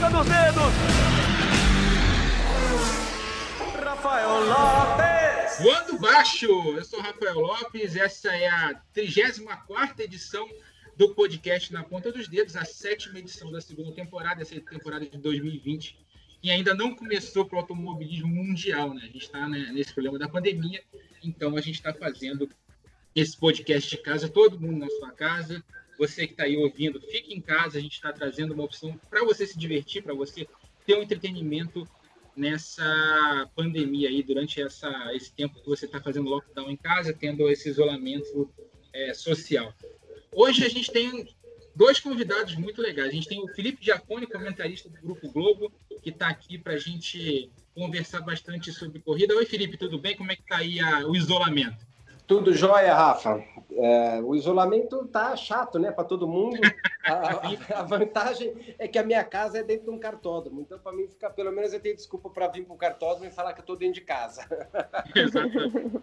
ponta dos dedos. Rafael Lopes. Voando baixo, eu sou Rafael Lopes, essa é a 34 edição do podcast Na Ponta dos Dedos, a sétima edição da segunda temporada, essa temporada de 2020, que ainda não começou para o automobilismo mundial, né? A gente está né, nesse problema da pandemia, então a gente está fazendo esse podcast de casa, todo mundo na sua casa. Você que está aí ouvindo, fique em casa, a gente está trazendo uma opção para você se divertir, para você ter um entretenimento nessa pandemia aí, durante essa, esse tempo que você está fazendo lockdown em casa, tendo esse isolamento é, social. Hoje a gente tem dois convidados muito legais. A gente tem o Felipe Giacone, comentarista do Grupo Globo, que está aqui para a gente conversar bastante sobre corrida. Oi, Felipe, tudo bem? Como é que está aí a, o isolamento? Tudo jóia, Rafa. É, o isolamento tá chato, né, para todo mundo. A, a, a, vantagem é que a minha casa é dentro de um cartódromo, então para mim fica, pelo menos eu tenho desculpa para vir para o cartódromo e falar que eu estou dentro de casa. Exatamente.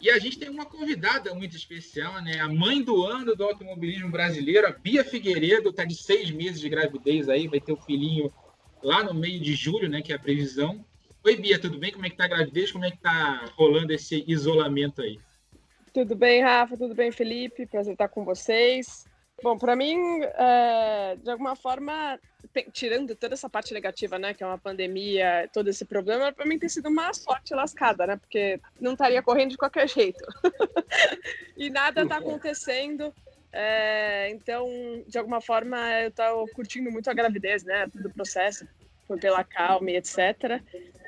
E a gente tem uma convidada muito especial, né? A mãe do ano do automobilismo brasileiro, a Bia Figueiredo, está de seis meses de gravidez aí, vai ter o um filhinho lá no meio de julho, né? Que é a previsão. Oi, Bia, tudo bem? Como é que tá a gravidez? Como é que tá rolando esse isolamento aí? Tudo bem, Rafa? Tudo bem, Felipe? Prazer estar com vocês. Bom, para mim, é, de alguma forma, tirando toda essa parte negativa, né, que é uma pandemia, todo esse problema, para mim tem sido uma sorte lascada, né, porque não estaria correndo de qualquer jeito. e nada está acontecendo. É, então, de alguma forma, eu estou curtindo muito a gravidez, né, todo o processo, pela calma e etc.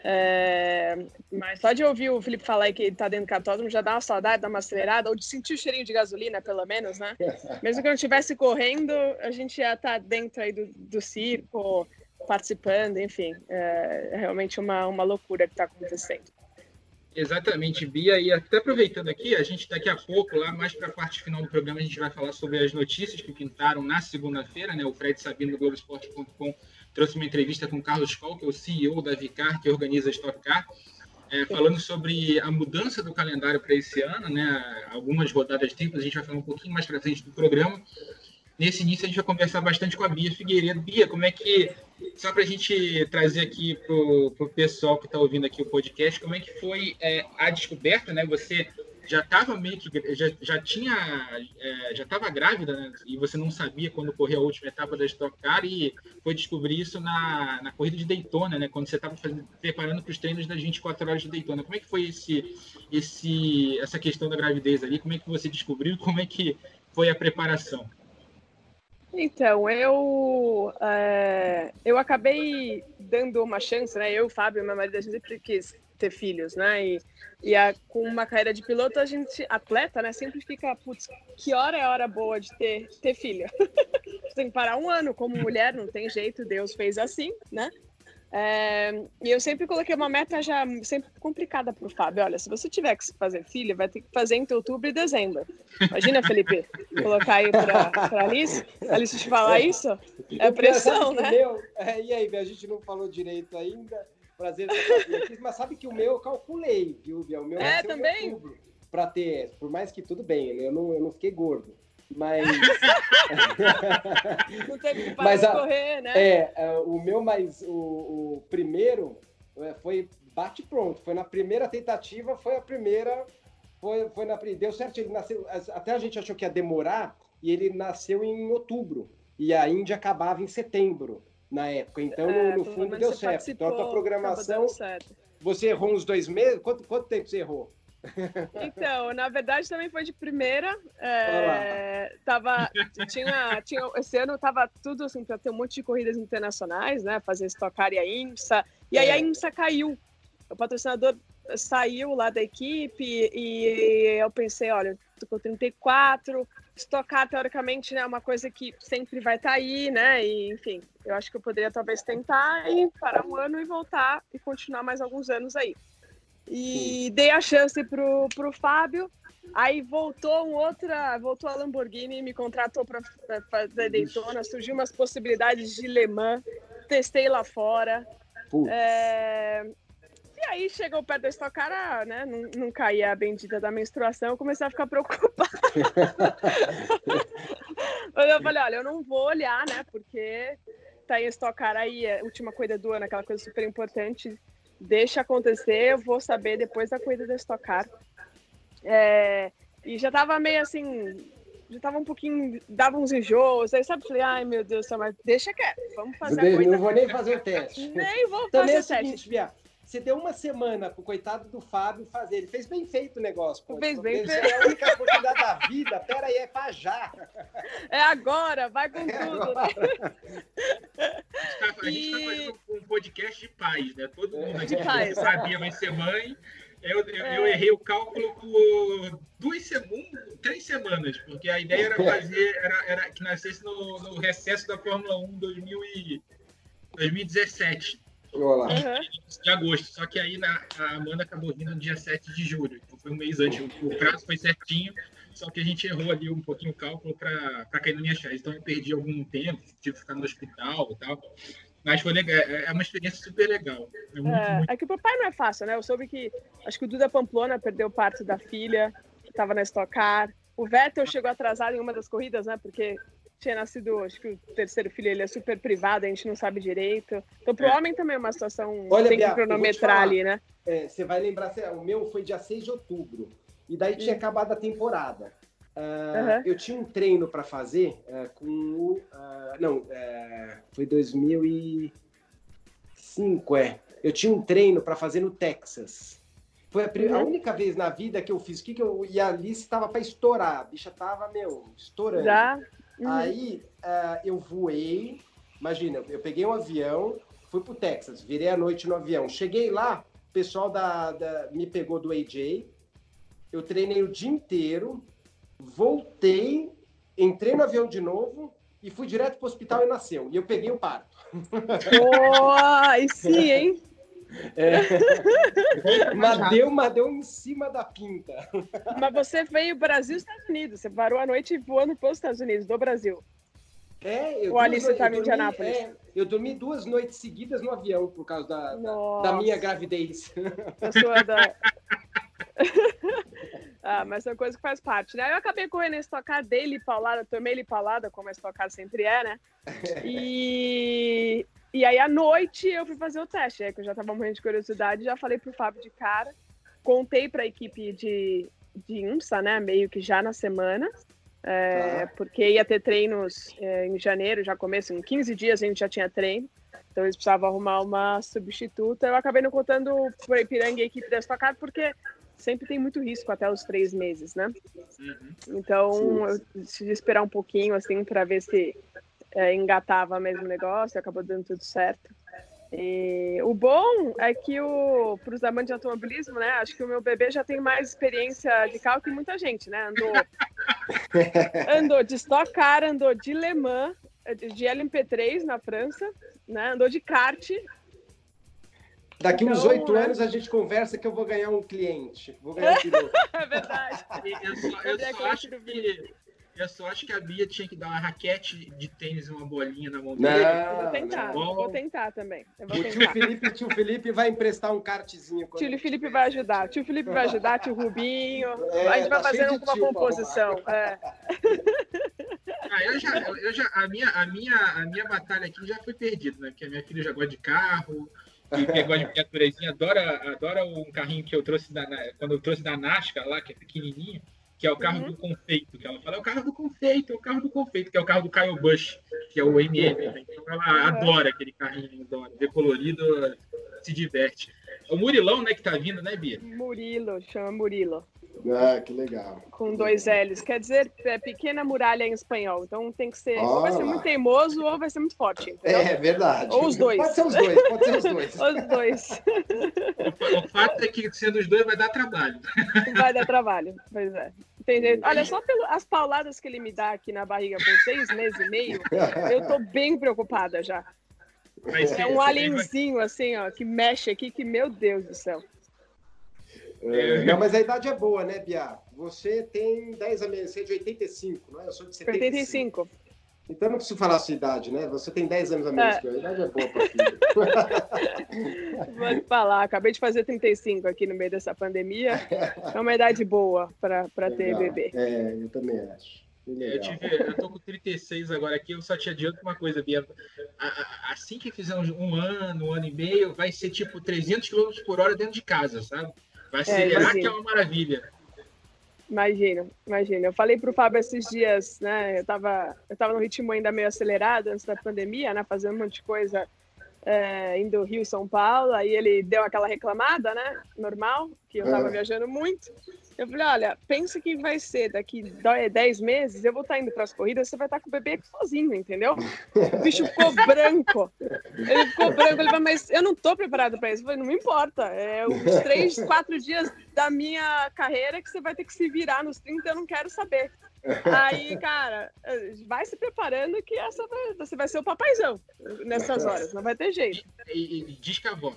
É, mas só de ouvir o Felipe falar que ele tá dentro do cartódromo já dá uma saudade, dá uma acelerada, ou de sentir o cheirinho de gasolina, pelo menos, né? Mesmo que eu não estivesse correndo, a gente já tá dentro aí do, do circo, participando, enfim. É, é realmente uma, uma loucura que está acontecendo. Exatamente, Bia. E até aproveitando aqui, a gente daqui a pouco, lá mais para a parte final do programa, a gente vai falar sobre as notícias que pintaram na segunda-feira, né? O Fred Sabino do Globoesporte.com trouxe uma entrevista com o Carlos Coll, que é o CEO da Vicar, que organiza a Stock Car, é, falando sobre a mudança do calendário para esse ano, né? Algumas rodadas triplas, a gente vai falar um pouquinho mais para frente do programa. Nesse início, a gente vai conversar bastante com a Bia Figueiredo. Bia, como é que, só para a gente trazer aqui para o pessoal que está ouvindo aqui o podcast, como é que foi é, a descoberta, né? Você já estava meio que já, já tinha é, já estava grávida né? e você não sabia quando correr a última etapa da Stock Car e foi descobrir isso na, na corrida de Daytona, né? Quando você estava preparando para os treinos das 24 horas de Daytona. Como é que foi esse esse essa questão da gravidez ali? Como é que você descobriu? Como é que foi a preparação? Então, eu é, eu acabei dando uma chance, né? Eu Fábio, meu marido, a gente sempre quis ter filhos, né? E, e a, com uma carreira de piloto, a gente, atleta, né, sempre fica, putz, que hora é a hora boa de ter, ter filho? tem que parar um ano como mulher, não tem jeito, Deus fez assim, né? É, e eu sempre coloquei uma meta já sempre complicada para o Fábio. Olha, se você tiver que fazer filho, vai ter que fazer entre outubro e dezembro. Imagina, Felipe, colocar aí para a Alice, Alice te falar isso? É pressão, né? Meu, é, e aí, a gente não falou direito ainda prazer aqui, mas sabe que o meu eu calculei, viu, Bia? O meu é, também? para ter, por mais que tudo bem, eu não, eu não fiquei gordo. Mas. não teve que parar mas, de correr, né? É, é, o meu mais. O, o primeiro é, foi bate pronto. Foi na primeira tentativa, foi a primeira. Foi, foi na Deu certo, ele nasceu. Até a gente achou que ia demorar, e ele nasceu em outubro. E a Índia acabava em setembro na época. Então, é, no, fundo, deu certo. Então, a tua programação. Você errou uns dois meses? Quanto, quanto tempo você errou? Então, na verdade, também foi de primeira. É, tava, tinha, tinha, esse ano tava tudo assim para ter um monte de corridas internacionais, né? Fazer estocar e a IMSA. E aí a é. IMSA caiu. O patrocinador saiu lá da equipe e eu pensei, olha, com 34, estocar teoricamente né, é uma coisa que sempre vai estar tá aí, né? E enfim, eu acho que eu poderia talvez tentar e parar um ano e voltar e continuar mais alguns anos aí. E dei a chance pro, pro Fábio. Aí voltou um outra, voltou a Lamborghini, me contratou para fazer Daytona, surgiu umas possibilidades de Le Mans, testei lá fora. É, aí chegou perto da Stock Car, né? Não, não caía a bendita da menstruação, eu comecei a ficar preocupada. Mas eu falei, olha, eu não vou olhar, né? Porque tá em Stock Car aí, é a última corrida do ano, aquela coisa super importante, deixa acontecer, eu vou saber depois da corrida da Stock Car. É, e já tava meio assim, já tava um pouquinho, dava uns enjoos, aí sabe, falei, ai meu Deus mas deixa quieto, vamos fazer não, a corrida. Não vou nem fazer o teste. Nem vou Também fazer é o seguinte, teste. Bia, você deu uma semana pro coitado do Fábio fazer. Ele fez bem feito o negócio. Pô. Fez bem feito. É a única oportunidade da vida. Pera aí, é pra já. É agora, vai com É tudo, né? A gente tá, a gente tá E- fazendo um podcast de paz, né? Todo mundo aqui sabia, vai ser mãe. Eu, eu, É. eu errei o cálculo por duas semanas, três semanas, porque a ideia era fazer, era, era que nascesse no, no recesso da Fórmula 1 2000 e 2017, Vamos lá. Aham. de agosto. Só que aí na, a Amanda acabou vindo no dia 7 de julho, então foi um mês antes. O, o prazo foi certinho, só que a gente errou ali um pouquinho o cálculo para cair na minha chave. Então eu perdi algum tempo, tive que ficar no hospital e tal. Mas foi legal, é é uma experiência super legal. É muito, É, muito é que o papai não é fácil, né? Eu soube que acho que o Duda Pamplona perdeu parte da filha, que estava na Stock Car. O Vettel chegou atrasado em uma das corridas, né? Porque tinha nascido, acho que o terceiro filho ele é super privado, a gente não sabe direito. Então, pro É. homem também é uma situação Olha, tem que cronometrar ali, né? É, você vai lembrar, o meu foi dia 6 de outubro. E daí tinha acabado a temporada. Ah, Aham. Eu tinha um treino para fazer ah, com o. ah, não, é, foi 2005, é. Eu tinha um treino para fazer no Texas. Foi a, pri- a Uhum. única vez na vida que eu fiz. Que que eu, e a Alice estava para estourar. A bicha tava, meu, estourando. Já. Uhum. Aí ah, eu voei, imagina, eu peguei um avião, fui pro Texas, virei a noite no avião. Cheguei lá, o pessoal da, da- me pegou do AJ, eu treinei o dia inteiro, voltei, entrei no avião de novo e fui direto pro hospital e nasceu. E eu peguei o parto. Pô, aí sim, hein? Mas deu, mas deu em cima da pinta. Mas você veio Brasil e Estados Unidos. Você parou a noite voando para os Estados Unidos, do Brasil. É, eu O Alice duas tava em noites- eu dormi- Indianápolis. é, eu dormi duas noites seguidas no avião por causa da, da, da minha gravidez. A sua da... ah, mas é uma coisa que faz parte, né? Eu acabei correndo a estocar dele paulada, tomei ele paulada, como a estocar sempre é, né? E, e aí à noite eu fui fazer o teste, é que eu já tava morrendo de curiosidade, já falei pro Fábio de cara, contei pra equipe de, de IMSA, né? Meio que já na semana. é, Tá. Porque ia ter treinos é, em janeiro, já começo, em 15 dias a gente já tinha treino. Então eles precisavam arrumar uma substituta. Eu acabei não contando para Ipiranga e a equipe da Stock Car, porque sempre tem muito risco até os três meses, né? Uhum. Então Sim. eu decidi esperar um pouquinho, assim, para ver se é, engatava mesmo o negócio, acabou dando tudo certo. E o bom é que o para os amantes de automobilismo, né? Acho que o meu bebê já tem mais experiência de carro que muita gente, né? Andou, andou de Stock Car, andou de Le Mans, de de LMP3 na França, né? Andou de kart. Daqui uns Então, oito é. anos a gente conversa que eu vou ganhar um cliente. Vou ganhar um piloto. É verdade. Eu só, eu só acho do que eu só acho que a Bia tinha que dar uma raquete de tênis e uma bolinha na mão Não, dele. Eu vou tentar, não. vou tentar também. Eu vou O tio. Felipe, tio Felipe vai emprestar um kartzinho. Tio Felipe vai ajudar. Tio Felipe vai ajudar, tio Rubinho. É, a gente vai tá de uma composição. É. Ah, eu já, eu já, a, minha, a, minha, a minha batalha aqui já foi perdida, né? Porque a minha filha já gosta de carro, e que gosta de miniaturezinha, adora, adora um carrinho que eu trouxe da, quando eu trouxe da NASCAR lá, que é pequenininho, que é o carro Uhum. do confeito, que ela fala, é o carro do confeito, é o carro do confeito, que é o carro do Kyle Busch, que é o MM. Então ela Uhum. adora aquele carrinho, adora. Ver colorido, se diverte. É o Murilão, né, que tá vindo, né, Bia? Murilo, chama Murilo. Ah, que legal. Com dois L's. Quer dizer, é pequena muralha em espanhol. Então tem que ser. Ou vai ser muito teimoso ou vai ser muito forte. Entendeu? É verdade. Ou os dois. Pode ser os dois, pode ser os dois. Os dois. O, fa- o fato é que sendo os dois vai dar trabalho. Vai dar trabalho. Pois é. Jeito. Olha, só pelas pauladas que ele me dá aqui na barriga por seis meses e meio, eu tô bem preocupada já. Vai ser- É um vai- alienzinho assim, ó, que mexe aqui, que meu Deus do céu. É, não, mas a idade é boa, né, Bia? Você tem 10 a menos, você é de 85, não é? Eu sou de 75. 85. Então não preciso falar a sua idade, né? Você tem 10 anos a menos É. que eu. A idade é boa pra filho. Vou te falar, acabei de fazer 35 aqui no meio dessa pandemia. É uma idade boa para ter bebê. É, eu também acho. Eu, legal. tive, eu tô com 36 agora aqui, eu só te adianto uma coisa, Bia. assim que fizer um ano, um ano e meio, vai ser tipo 300 km por hora dentro de casa, sabe? Vai é, acelerar, é, que é uma maravilha. Imagina, imagina. Eu falei para o Fábio esses dias, né? Eu estava eu tava no ritmo ainda meio acelerado antes da pandemia, né? Fazendo um monte de coisa é, indo Rio e São Paulo. Aí ele deu aquela reclamada, né? Normal, que eu estava é. viajando muito. Eu falei, olha, pensa que vai ser daqui 10 meses, eu vou estar indo para as corridas, você vai estar com o bebê sozinho, entendeu? O bicho ficou branco. Ele ficou branco, ele falou, mas eu não estou preparado para isso. Eu falei, não me importa, é os três, quatro dias da minha carreira que você vai ter que se virar nos 30, eu não quero saber. Aí, cara, vai se preparando que essa vai, você vai ser o papaizão nessas horas, não vai ter jeito. E, e, diz que a avó,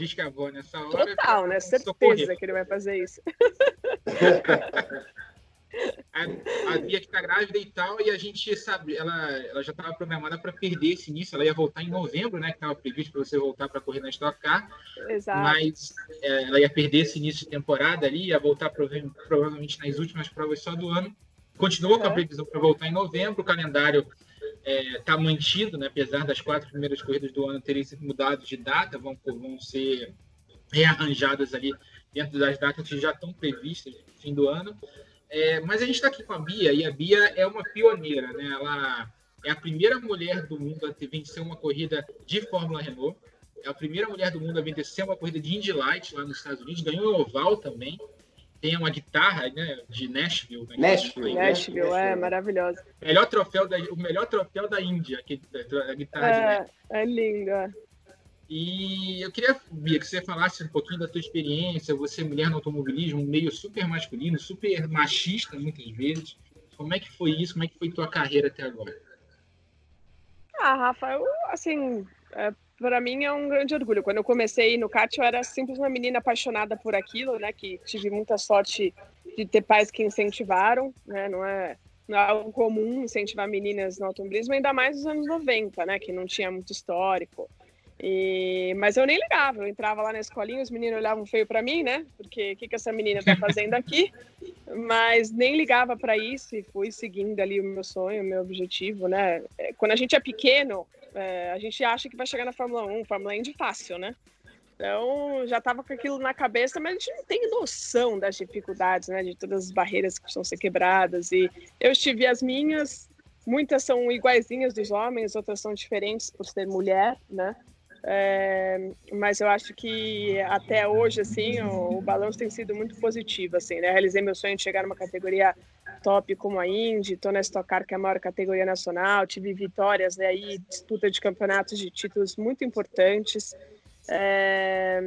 diz que a avó nessa hora. Total, né? Certeza socorrer. que ele vai fazer isso. a, a Bia que tá grávida e tal, e a gente sabe, ela, ela já estava programada para perder esse início, ela ia voltar em novembro, né? Que estava previsto para você voltar para correr na Stock Car. Exato. Mas é, ela ia perder esse início de temporada ali, ia voltar provavelmente nas últimas provas só do ano. Continuou com a previsão para voltar em novembro, o calendário está é, tá mantido, né? apesar das quatro primeiras corridas do ano terem sido mudadas de data, vão, vão ser rearranjadas ali dentro das datas que já estão previstas no fim do ano. É, mas a gente está aqui com a Bia, e a Bia é uma pioneira, né? Ela é a primeira mulher do mundo a vencer uma corrida de Fórmula Renault, é a primeira mulher do mundo a vencer uma corrida de Indy Light lá nos Estados Unidos, ganhou o oval também, tem uma guitarra né, de Nashville. Né, Nashville, né? Nashville, é, maravilhosa. Melhor troféu da, o melhor troféu da Índia, que, a guitarra é, de Nashville. É linda. E eu queria, Bia, que você falasse um pouquinho da tua experiência, você mulher no automobilismo, um meio super masculino, super machista muitas vezes. Como é que foi isso? Como é que foi tua carreira até agora? Ah, Rafa, eu, assim, é, para mim é um grande orgulho. Quando eu comecei no kart, eu era simples uma menina apaixonada por aquilo, né? Que tive muita sorte de ter pais que incentivaram, né? Não é, não é algo comum incentivar meninas no automobilismo, ainda mais nos anos 90, né? Que não tinha muito histórico. E, mas eu nem ligava, eu entrava lá na escolinha, os meninos olhavam feio para mim, né? Porque o que, que essa menina tá fazendo aqui? Mas nem ligava para isso e fui seguindo ali o meu sonho, o meu objetivo, né? É, quando a gente é pequeno, é, a gente acha que vai chegar na Fórmula 1, Fórmula Indy fácil, né? Então, já estava com aquilo na cabeça, mas a gente não tem noção das dificuldades, né? De todas as barreiras que precisam ser quebradas. E eu estive as minhas, muitas são iguaizinhas dos homens, outras são diferentes por ser mulher, né? É, mas eu acho que até hoje, assim, o, o balanço tem sido muito positivo, assim, né? Realizei meu sonho de chegar numa categoria top como a Indy, estou na Stock Car, que é a maior categoria nacional, tive vitórias né, aí, disputa de campeonatos de títulos muito importantes. É,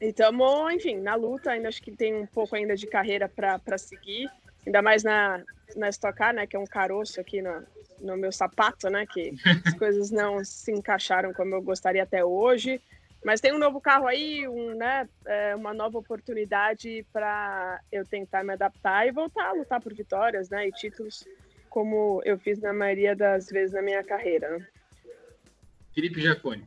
e estamos, enfim, na luta, ainda acho que tem um pouco ainda de carreira para seguir, ainda mais na, na Stock Car, né, que é um caroço aqui no, no meu sapato, né, que as coisas não se encaixaram como eu gostaria até hoje. Mas tem um novo carro aí, um, né, é uma nova oportunidade para eu tentar me adaptar e voltar a lutar por vitórias né, e títulos, como eu fiz na maioria das vezes na minha carreira. Né? Felipe Jaconi.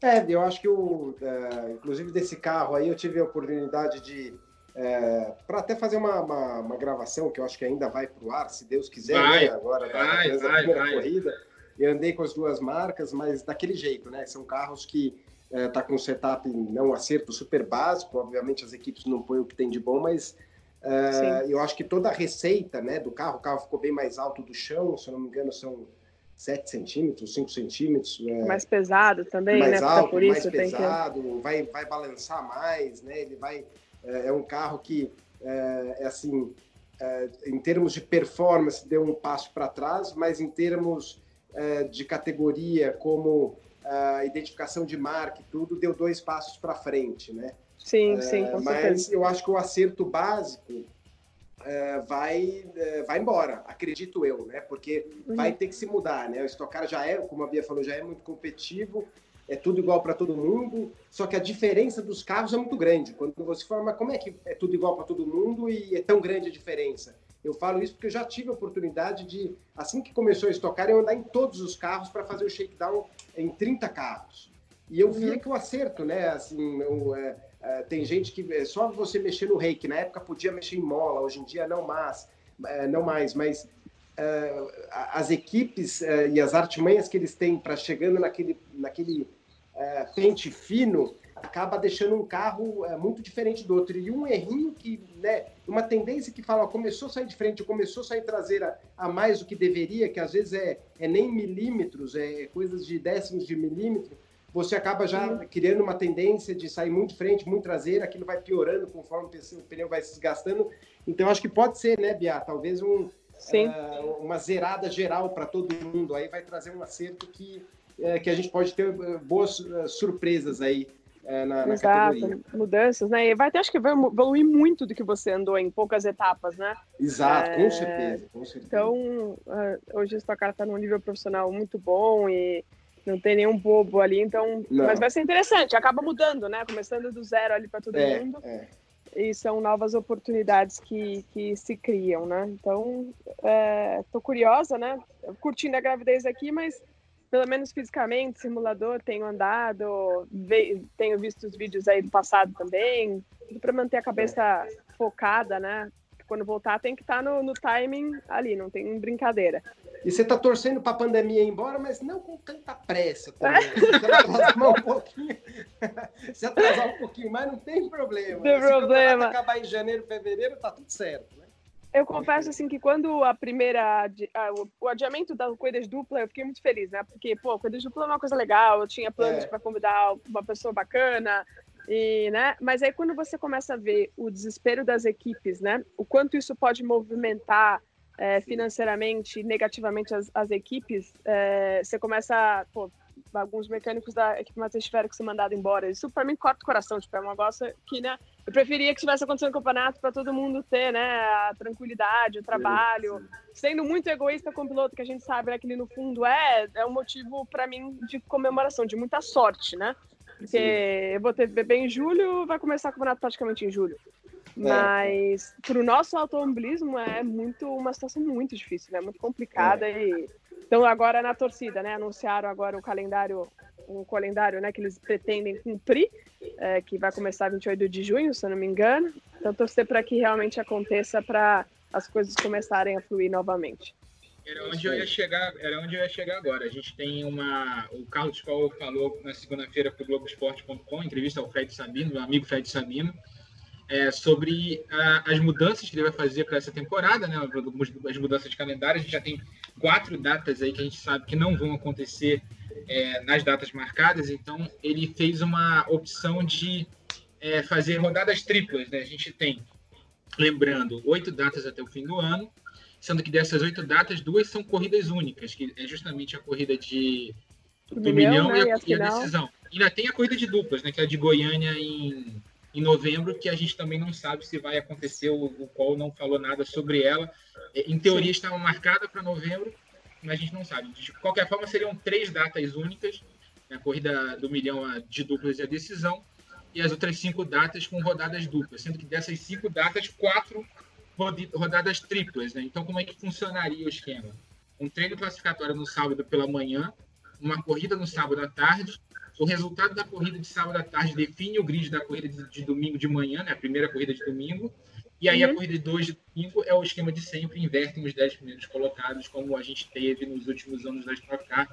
É, eu acho que, o, é, inclusive, desse carro aí, eu tive a oportunidade de. É, para até fazer uma, uma, uma, gravação que eu acho que ainda vai para o ar, se Deus quiser, vai, né, agora vai, da, vai, primeira vai. corrida. Eu andei com as duas marcas, mas daquele jeito, né? São carros que está é, com um setup não acerto super básico, obviamente as equipes não põem o que tem de bom, mas é, eu acho que toda a receita né, do carro, o carro ficou bem mais alto do chão, se eu não me engano são 7 centímetros, 5 centímetros. É, mais pesado também, mais né? Alto, por isso mais pesado, que... vai, vai balançar mais, né? Ele vai... É, é um carro que, é, é assim, é, em termos de performance, deu um passo para trás, mas em termos de categoria, como a identificação de marca e tudo, deu dois passos para frente, né? Sim, sim, com Mas certeza. eu acho que o acerto básico é, vai, é, vai embora, acredito eu, né? Porque uhum. vai ter que se mudar, né? O Stock já é, como a Bia falou, já é muito competitivo, é tudo igual para todo mundo, só que a diferença dos carros é muito grande. Quando você fala, mas como é que é tudo igual para todo mundo e é tão grande a diferença? Eu falo isso porque eu já tive a oportunidade de, assim que começou a estocar, eu andar em todos os carros para fazer o shakedown em 30 carros. E eu via uhum. que o acerto, né? Assim, eu, é, é, tem gente que é só você mexer no reiki, na época podia mexer em mola, hoje em dia não mais, é, não mais, mas uh, as equipes uh, e as artimanhas que eles têm para chegando naquele, naquele pente fino acaba deixando um carro muito diferente do outro. E um errinho que, né, uma tendência que fala, ó, começou a sair de frente, começou a sair traseira a mais do que deveria, que às vezes é, é nem milímetros, é coisas de décimos de milímetro, você acaba já criando uma tendência de sair muito de frente, muito traseira, aquilo vai piorando conforme o pneu vai se desgastando. Então, acho que pode ser, né, Bia? Talvez um, uh, uma zerada geral para todo mundo. Aí vai trazer um acerto que, uh, que a gente pode ter uh, boas surpresas aí na, na Exato, categoria. mudanças, né? E vai ter, acho que vai evoluir muito do que você andou em poucas etapas, né? Exato, é... com, certeza, com certeza. Então, hoje o Stock Car está num nível profissional muito bom e não tem nenhum bobo ali, então. Não. Mas vai ser interessante, acaba mudando, né? Começando do zero ali para todo é, mundo. É e são novas oportunidades que, que se criam, né? Então, estou é, curiosa, né? Curtindo a gravidez aqui, mas pelo menos fisicamente, simulador, tenho andado, ve, tenho visto os vídeos aí do passado também, tudo para manter a cabeça focada, né? Quando voltar tem que estar tá no, no timing ali, não tem brincadeira. E você está torcendo para a pandemia ir embora, mas não com tanta pressa também. Se atrasar um pouquinho, se atrasar um pouquinho mais, não tem problema. Tem se problema. acabar em janeiro, fevereiro, tá tudo certo, né? Eu confesso assim que quando a primeira o adiamento da corrida dupla, eu fiquei muito feliz, né? Porque pô, corrida dupla é uma coisa legal, eu tinha planos é. para convidar uma pessoa bacana, e, né? Mas aí quando você começa a ver o desespero das equipes, né? O quanto isso pode movimentar é, financeiramente negativamente as, as equipes, é, você começa, pô, alguns mecânicos da equipe Matheus tiveram que ser mandados embora. Isso para mim corta o coração, tipo, é um negócio que, né, eu preferia que tivesse acontecendo no campeonato para todo mundo ter, né, a tranquilidade, o trabalho. Sim, sim. Sendo muito egoísta com o piloto, que a gente sabe né, que ele no fundo é, é um motivo para mim de comemoração, de muita sorte, né? Porque sim. eu vou ter bebê em julho, vai começar o campeonato praticamente em julho. É. Mas para o nosso automobilismo é muito uma situação muito difícil, né? Muito complicada é. e então agora na torcida, né? Anunciaram agora o calendário, um calendário, né? Que eles pretendem cumprir, é, que vai começar 28 de junho, se eu não me engano. Então torcer para que realmente aconteça para as coisas começarem a fluir novamente. Era onde eu ia chegar, era onde eu ia chegar agora. A gente tem uma, o Carlos Paulo falou na segunda-feira para o Globoesporte.com, entrevista ao Fred Sabino, meu amigo Fred Sabino, é, sobre a, as mudanças que ele vai fazer para essa temporada, né? As mudanças de calendário. A gente já tem quatro datas aí que a gente sabe que não vão acontecer é, nas datas marcadas. Então, ele fez uma opção de é, fazer rodadas triplas, né? A gente tem, lembrando, oito datas até o fim do ano, sendo que dessas oito datas, duas são corridas únicas, que é justamente a corrida de do milhão, milhão né? e, a, e, a, decisão. E ainda tem a corrida de duplas, né? Que é a de Goiânia em em novembro, que a gente também não sabe se vai acontecer, o, o Paul não falou nada sobre ela. É, em teoria estava marcada para novembro, mas a gente não sabe. De qualquer forma, seriam três datas únicas, a corrida do milhão de duplas e a decisão, e as outras cinco datas com rodadas duplas, sendo que dessas cinco datas, quatro rodadas triplas. Né? Então, como é que funcionaria o esquema? Um treino classificatório no sábado pela manhã, uma corrida no sábado à tarde o resultado da corrida de sábado à tarde define o grid da corrida de, de domingo de manhã, né? A primeira corrida de domingo. E aí uhum. a corrida de 2 de domingo é o esquema de sempre, invertem os 10 primeiros colocados, como a gente teve nos últimos anos da Stock Car.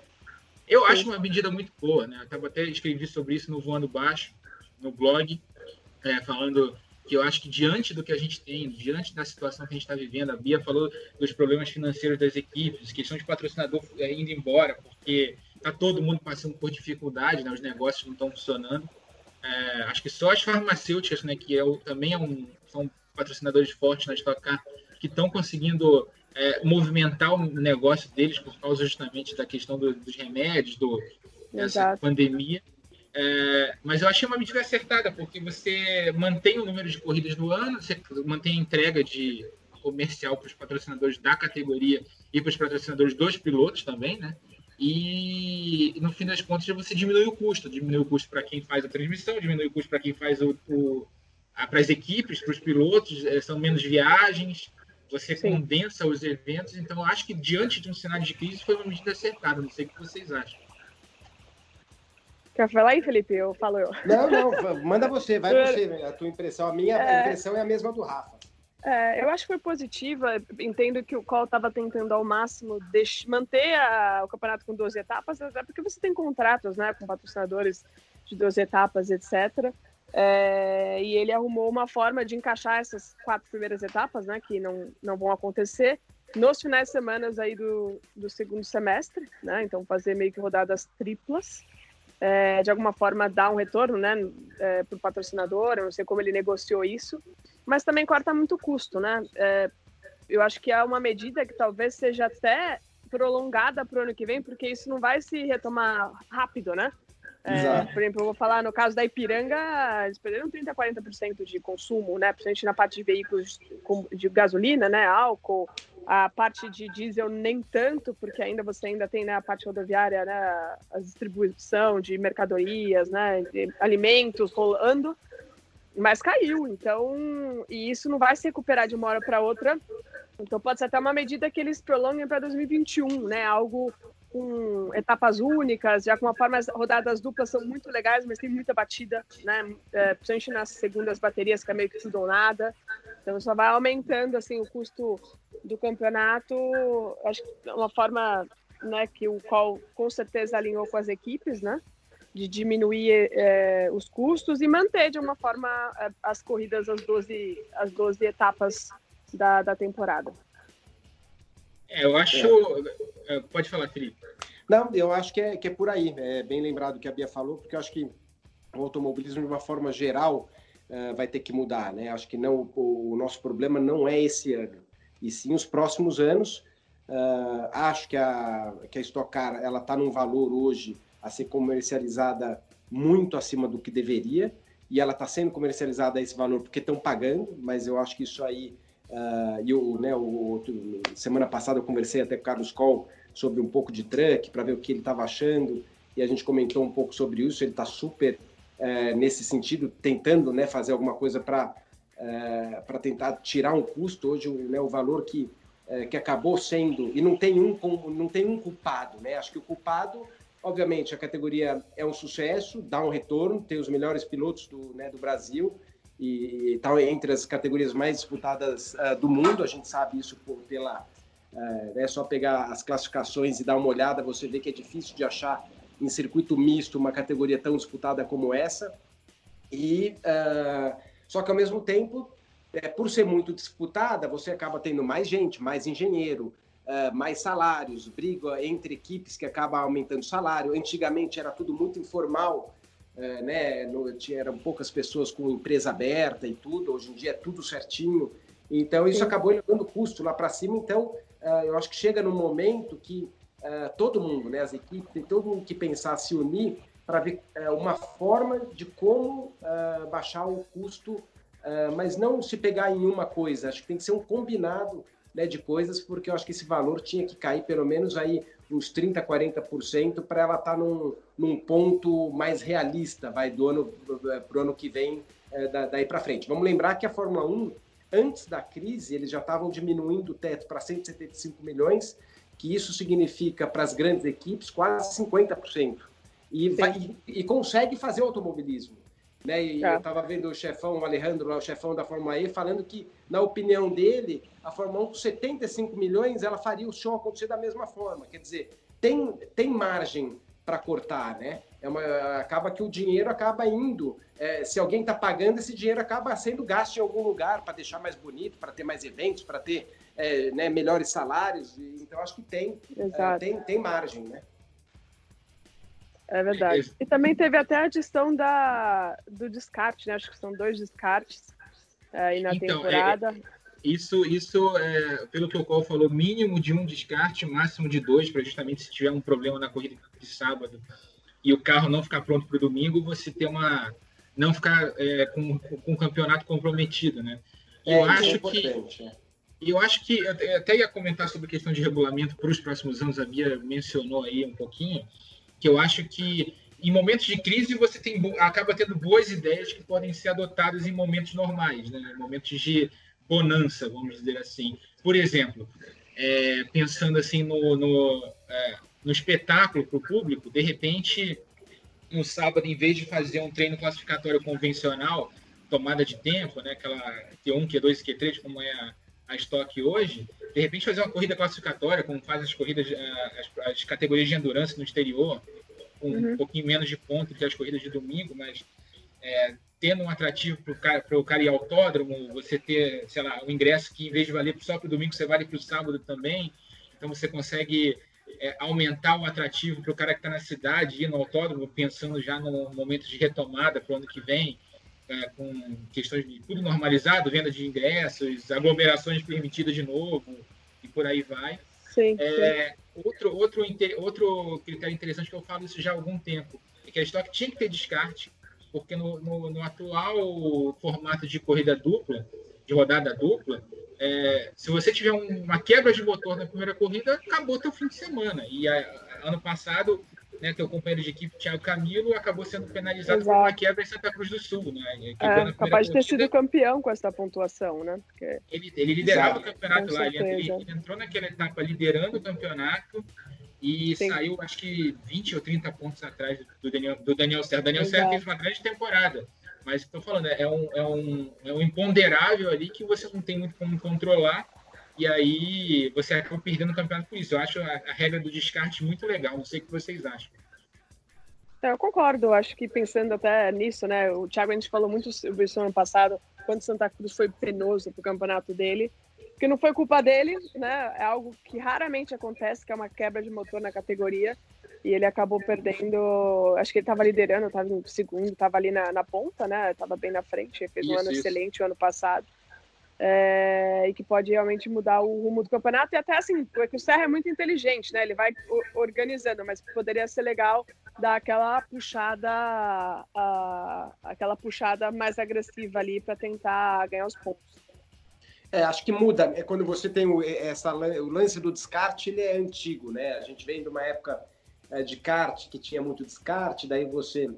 Eu acho uma medida muito boa, né? Eu tava até escrevi sobre isso no Voando Baixo, no blog, é, falando que eu acho que diante do que a gente tem, diante da situação que a gente está vivendo, a Bia falou dos problemas financeiros das equipes, questão de patrocinador é, indo embora, porque está todo mundo passando por dificuldade, né? os negócios não estão funcionando. É, acho que só as farmacêuticas, né, que é o, também é um, são patrocinadores fortes na Stock Car, que estão conseguindo é, movimentar o negócio deles por causa justamente da questão do, dos remédios, do, dessa pandemia. É, mas eu achei uma medida acertada, porque você mantém o número de corridas no ano, você mantém a entrega de comercial para os patrocinadores da categoria e para os patrocinadores dos pilotos também, né? E no fim das contas você diminui o custo, diminui o custo para quem faz a transmissão, diminui o custo para quem faz o, o para as equipes, para os pilotos, é, são menos viagens, você Sim. condensa os eventos. Então, acho que diante de um cenário de crise foi uma medida acertada. Não sei o que vocês acham. Quer falar aí, Felipe? Eu falo eu. Não, não, manda você, vai você. A tua impressão, a minha é... impressão é a mesma do Rafa. É, eu acho que foi positiva. Entendo que o Col estava tentando ao máximo manter a, o campeonato com 12 etapas, até porque você tem contratos né, com patrocinadores de 12 etapas, etc. É, e ele arrumou uma forma de encaixar essas quatro primeiras etapas, né, que não, não vão acontecer, nos finais de semana aí do, do segundo semestre, né, então fazer meio que rodadas triplas, é, de alguma forma dar um retorno né, é, para o patrocinador, eu não sei como ele negociou isso, mas também corta muito custo, né? É, eu acho que é uma medida que talvez seja até prolongada para o ano que vem, porque isso não vai se retomar rápido, né? É, por exemplo, eu vou falar no caso da Ipiranga, eles perderam 30% 40% de consumo, né? Principalmente na parte de veículos de gasolina, né? Álcool, a parte de diesel nem tanto, porque ainda você ainda tem né, a parte rodoviária, né? A distribuição de mercadorias, né? De alimentos rolando, mas caiu. Então, e isso não vai se recuperar de uma hora para outra. Então pode ser até uma medida que eles prolonguem para 2021, né? Algo com etapas únicas, já com uma forma, as rodadas duplas são muito legais, mas tem muita batida, né? É, principalmente nas segundas baterias, que é meio que tudo ou nada. Então só vai aumentando assim o custo do campeonato. Acho que é uma forma, né, que o qual com certeza alinhou com as equipes, né? De diminuir é, os custos e manter de uma forma é, as corridas, as 12, as 12 etapas da, da temporada. É, eu acho. É. Pode falar, Felipe. Não, eu acho que é, que é por aí. É bem lembrado que a Bia falou, porque eu acho que o automobilismo, de uma forma geral, uh, vai ter que mudar. Né? Acho que não, o, o, nosso problema não é esse ano, e sim os próximos anos. Uh, acho que a, que a Stock Car está num valor hoje a ser comercializada muito acima do que deveria, e ela está sendo comercializada a esse valor porque estão pagando, mas eu acho que isso aí Uh, e o, né, o, semana passada eu conversei até com o Carlos Coll sobre um pouco de truck para ver o que ele estava achando e a gente comentou um pouco sobre isso. Ele está super uh, nesse sentido, tentando né, fazer alguma coisa para uh, para tentar tirar um custo. Hoje, né, o valor que, é, que acabou sendo, e não tem, um, não tem um culpado, né? Acho que o culpado, obviamente, a categoria é um sucesso, dá um retorno, tem os melhores pilotos do, né, do Brasil e tal entre as categorias mais disputadas uh, do mundo. A gente sabe isso por, pela uh, é só pegar as classificações e dar uma olhada, você vê que é difícil de achar em circuito misto uma categoria tão disputada como essa. E uh, só que ao mesmo tempo, é, por ser muito disputada, você acaba tendo mais gente, mais engenheiro, Uh, mais salários, briga entre equipes que acaba aumentando o salário. Antigamente era tudo muito informal, é, né, no, tinha, eram poucas pessoas com empresa aberta e tudo, hoje em dia é tudo certinho. Então, isso Sim. acabou elevando o custo lá para cima. Então, uh, eu acho que chega num momento que todo mundo, né, as equipes, tem todo mundo que pensar se unir para ver uma forma de como baixar o custo, mas não se pegar em uma coisa. Acho que tem que ser um combinado né, de coisas, porque eu acho que esse valor tinha que cair pelo menos aí uns 30%, 40% para ela estar tá num, num ponto mais realista, vai, do ano para o ano que vem, é, daí para frente. Vamos lembrar que a Fórmula 1, antes da crise, eles já estavam diminuindo o teto para 175 milhões, que isso significa para as grandes equipes quase 50%. E, vai, e, e consegue fazer o automobilismo. Né? E é. eu estava vendo o chefão, o Alejandro, o chefão da Fórmula E, falando que, na opinião dele, a Fórmula 1 com 75 milhões, ela faria o show acontecer da mesma forma. Quer dizer, tem, tem margem para cortar, né? É uma, acaba que o dinheiro acaba indo. É, se alguém está pagando, esse dinheiro acaba sendo gasto em algum lugar para deixar mais bonito, para ter mais eventos, para ter é, né, melhores salários. Então, acho que tem, é, tem, tem margem, né? É verdade. E também teve até a adição da, do descarte, né? Acho que são dois descartes é, aí na então, temporada. É, isso, isso é, pelo que o Cole falou, mínimo de um descarte, máximo de dois, para justamente se tiver um problema na corrida de sábado e o carro não ficar pronto para o domingo, você ter uma. não ficar é, com, com o campeonato comprometido, né? É, eu acho que. É. Eu acho que até ia comentar sobre a questão de regulamento para os próximos anos, a Bia mencionou aí um pouquinho que eu acho que em momentos de crise você tem, acaba tendo boas ideias que podem ser adotadas em momentos normais, né? momentos de bonança, vamos dizer assim. Por exemplo, é, pensando assim no, no, é, no espetáculo para o público, de repente, no sábado, em vez de fazer um treino classificatório convencional, tomada de tempo, né? Aquela Q1, Q2 Q3, como é a, a estoque hoje, de repente fazer uma corrida classificatória, como faz as corridas, as, as categorias de endurance no exterior, com uhum. um pouquinho menos de ponto que as corridas de domingo, mas é, tendo um atrativo para o cara, cara ir ao autódromo, você ter, sei lá, um ingresso que em vez de valer só para o domingo, você vale para o sábado também. Então você consegue é, aumentar o atrativo para o cara que está na cidade ir no autódromo, pensando já no momento de retomada para o ano que vem, é, com questões de tudo normalizado, venda de ingressos, aglomerações permitidas de novo e por aí vai. Sim, é, sim. Outro, outro, outro critério interessante que eu falo isso já há algum tempo é que a estoque tinha que ter descarte porque no, no, no atual formato de corrida dupla, de rodada dupla, é, se você tiver um, uma quebra de motor na primeira corrida, acabou teu fim de semana. E a, ano passado, né, teu companheiro de equipe, Thiago Camilo, acabou sendo penalizado Exato. por uma quebra em Santa Cruz do Sul. Né? É, capaz de ter sido campeão com essa pontuação, né? Porque... Ele, ele liderava Exato. o campeonato lá, ele, ele, entrou naquela etapa liderando o campeonato, e Sim. saiu, acho que 20 ou 30 pontos atrás do Daniel, do Daniel Serra. Daniel Serra fez uma grande temporada, mas estou falando, é um, é, um, é um imponderável ali que você não tem muito como controlar, e aí você acaba perdendo o campeonato por isso. Eu acho a, a regra do descarte muito legal, não sei o que vocês acham. É, eu concordo, acho que pensando até nisso, né? O Thiago, a gente falou muito sobre isso ano passado, quando Santa Cruz foi penoso para o campeonato dele que não foi culpa dele, né? É algo que raramente acontece, que é uma quebra de motor na categoria. E ele acabou perdendo. Acho que ele estava liderando, estava em segundo, estava ali na, na, ponta, né? Estava bem na frente, fez um ano isso. excelente o ano passado. É, e que pode realmente mudar o rumo do campeonato. E até assim, o Serra é muito inteligente, né? Ele vai organizando, mas poderia ser legal dar aquela puxada, a, aquela puxada mais agressiva ali para tentar ganhar os pontos. É, acho que muda. É quando você tem o, essa, o lance do descarte, ele é antigo, né? A gente vem de uma época é, de kart que tinha muito descarte, daí você,